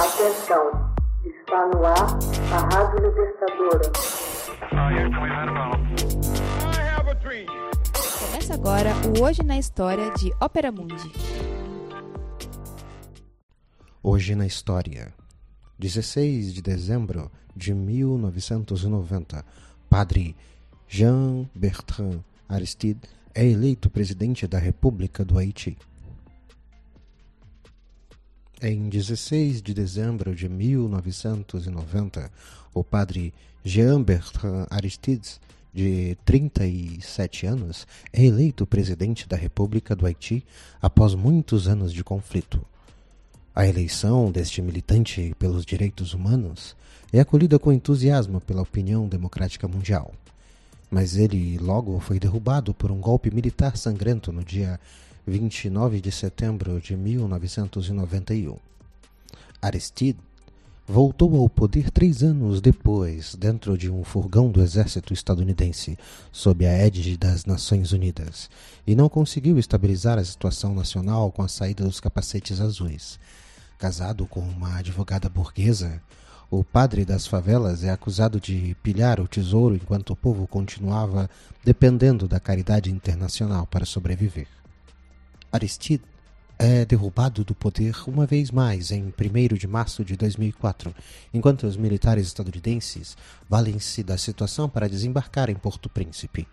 Atenção, está no ar a Rádio Libertadora. Começa agora o Hoje na História de Ópera Mundi. Hoje na História, 16 de dezembro de 1990, Padre Jean Bertrand Aristide é eleito presidente da República do Haiti. Em 16 de dezembro de 1990, o padre Jean Bertrand Aristide, de 37 anos, é eleito presidente da República do Haiti após muitos anos de conflito. A eleição deste militante pelos direitos humanos é acolhida com entusiasmo pela opinião democrática mundial. Mas ele logo foi derrubado por um golpe militar sangrento no dia 29 de setembro de 1991. Aristide voltou ao poder três anos depois, dentro de um furgão do exército estadunidense, sob a égide das Nações Unidas, e não conseguiu estabilizar a situação nacional com a saída dos capacetes azuis. Casado com uma advogada burguesa, o padre das favelas é acusado de pilhar o tesouro enquanto o povo continuava dependendo da caridade internacional para sobreviver. Aristide é derrubado do poder uma vez mais em 1 de março de 2004, enquanto os militares estadunidenses valem-se da situação para desembarcar em Porto Príncipe.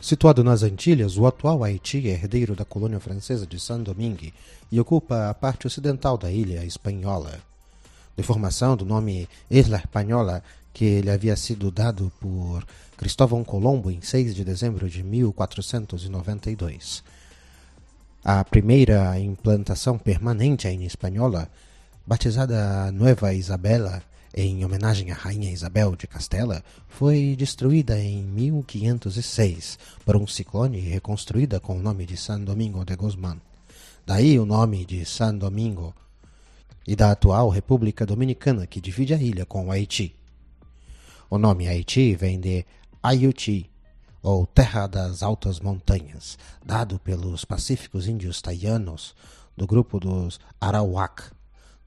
Situado nas Antilhas, o atual Haiti é herdeiro da colônia francesa de Saint-Domingue e ocupa a parte ocidental da ilha espanhola. Deformação do nome Isla Espanhola, que lhe havia sido dado por Cristóvão Colombo em 6 de dezembro de 1492. A primeira implantação permanente em espanhola, batizada Nueva Isabela, em homenagem à Rainha Isabel de Castela, foi destruída em 1506 por um ciclone e reconstruída com o nome de San Domingo de Guzmán. Daí o nome de San Domingo e da atual República Dominicana que divide a ilha com o Haiti. O nome Haiti vem de Ayuti, ou Terra das Altas Montanhas, dado pelos pacíficos índios taianos do grupo dos Arawak.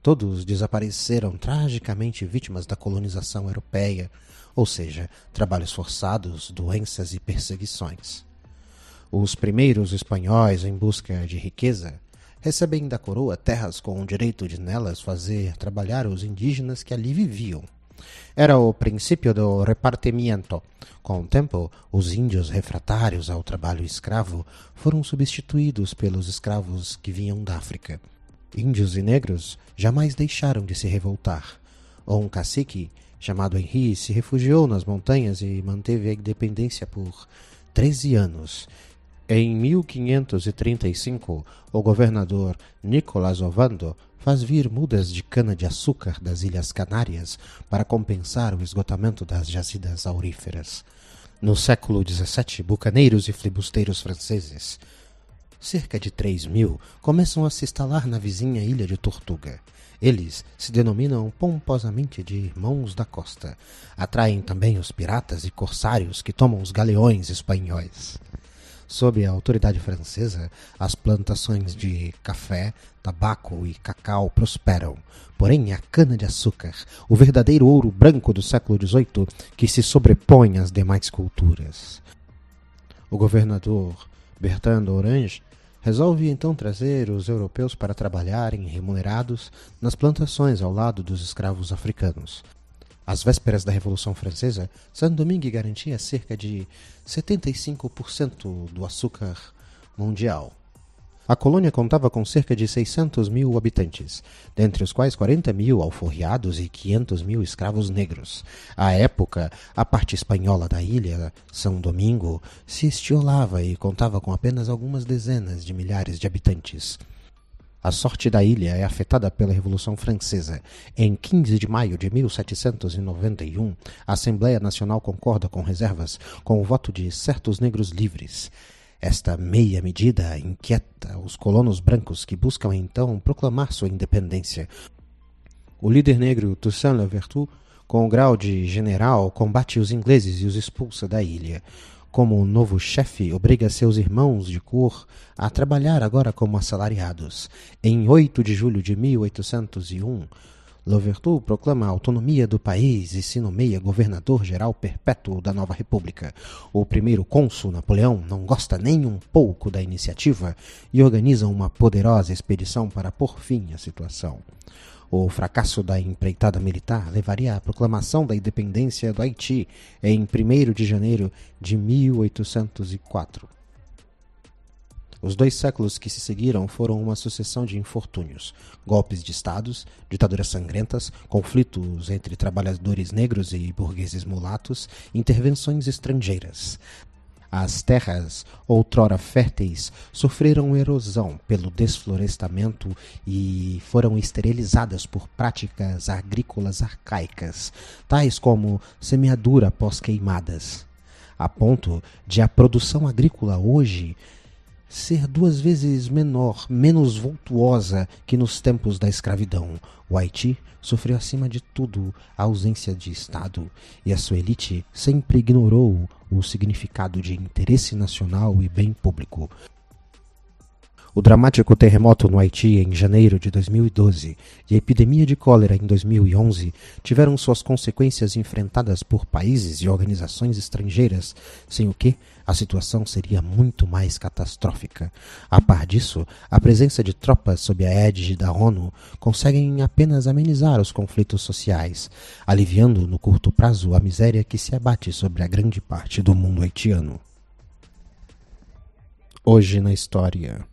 Todos desapareceram tragicamente vítimas da colonização europeia, ou seja, trabalhos forçados, doenças e perseguições. Os primeiros espanhóis em busca de riqueza recebem da coroa terras com o direito de nelas fazer trabalhar os indígenas que ali viviam. Era o princípio do repartimento. Com o tempo, os índios refratários ao trabalho escravo foram substituídos pelos escravos que vinham da África. Índios e negros jamais deixaram de se revoltar. Um cacique, chamado Henri, se refugiou nas montanhas e manteve a independência por 13 anos. Em 1535, o governador Nicolás Ovando faz vir mudas de cana-de-açúcar das Ilhas Canárias para compensar o esgotamento das jazidas auríferas. No século XVII, bucaneiros e flibusteiros franceses, cerca de três mil, começam a se instalar na vizinha ilha de Tortuga. Eles se denominam pomposamente de Irmãos da Costa. Atraem também os piratas e corsários que tomam os galeões espanhóis. Sob a autoridade francesa, as plantações de café, tabaco e cacau prosperam. Porém, a cana-de-açúcar, o verdadeiro ouro branco do século XVIII, que se sobrepõe às demais culturas. O governador Bertrand Orange resolve então trazer os europeus para trabalharem remunerados nas plantações ao lado dos escravos africanos. Às vésperas da Revolução Francesa, Saint-Domingue garantia cerca de 75% do açúcar mundial. A colônia contava com cerca de 600 mil habitantes, dentre os quais 40 mil alforriados e 500 mil escravos negros. À época, a parte espanhola da ilha, São Domingo, se estiolava e contava com apenas algumas dezenas de milhares de habitantes. A sorte da ilha é afetada pela Revolução Francesa. Em 15 de maio de 1791, a Assembleia Nacional concorda com reservas com o voto de certos negros livres. Esta meia medida inquieta os colonos brancos que buscam então proclamar sua independência. O líder negro Toussaint Louverture, com o grau de general, combate os ingleses e os expulsa da ilha. Como novo chefe, obriga seus irmãos de cor a trabalhar agora como assalariados. Em 8 de julho de 1801, Louverture proclama a autonomia do país e se nomeia governador-geral perpétuo da nova república. O primeiro cônsul, Napoleão, não gosta nem um pouco da iniciativa e organiza uma poderosa expedição para pôr fim à situação. O fracasso da empreitada militar levaria à proclamação da independência do Haiti em 1 de janeiro de 1804. Os dois séculos que se seguiram foram uma sucessão de infortúnios, golpes de estados, ditaduras sangrentas, conflitos entre trabalhadores negros e burgueses mulatos, intervenções estrangeiras. As terras, outrora férteis, sofreram erosão pelo desflorestamento e foram esterilizadas por práticas agrícolas arcaicas, tais como semeadura após queimadas, a ponto de a produção agrícola hoje ser duas vezes menor, menos voltuosa que nos tempos da escravidão. O Haiti sofreu acima de tudo a ausência de Estado e a sua elite sempre ignorou o significado de interesse nacional e bem público. O dramático terremoto no Haiti em janeiro de 2012 e a epidemia de cólera em 2011 tiveram suas consequências enfrentadas por países e organizações estrangeiras, sem o que a situação seria muito mais catastrófica. A par disso, a presença de tropas sob a égide da ONU conseguem apenas amenizar os conflitos sociais, aliviando no curto prazo a miséria que se abate sobre a grande parte do mundo haitiano. Hoje na história.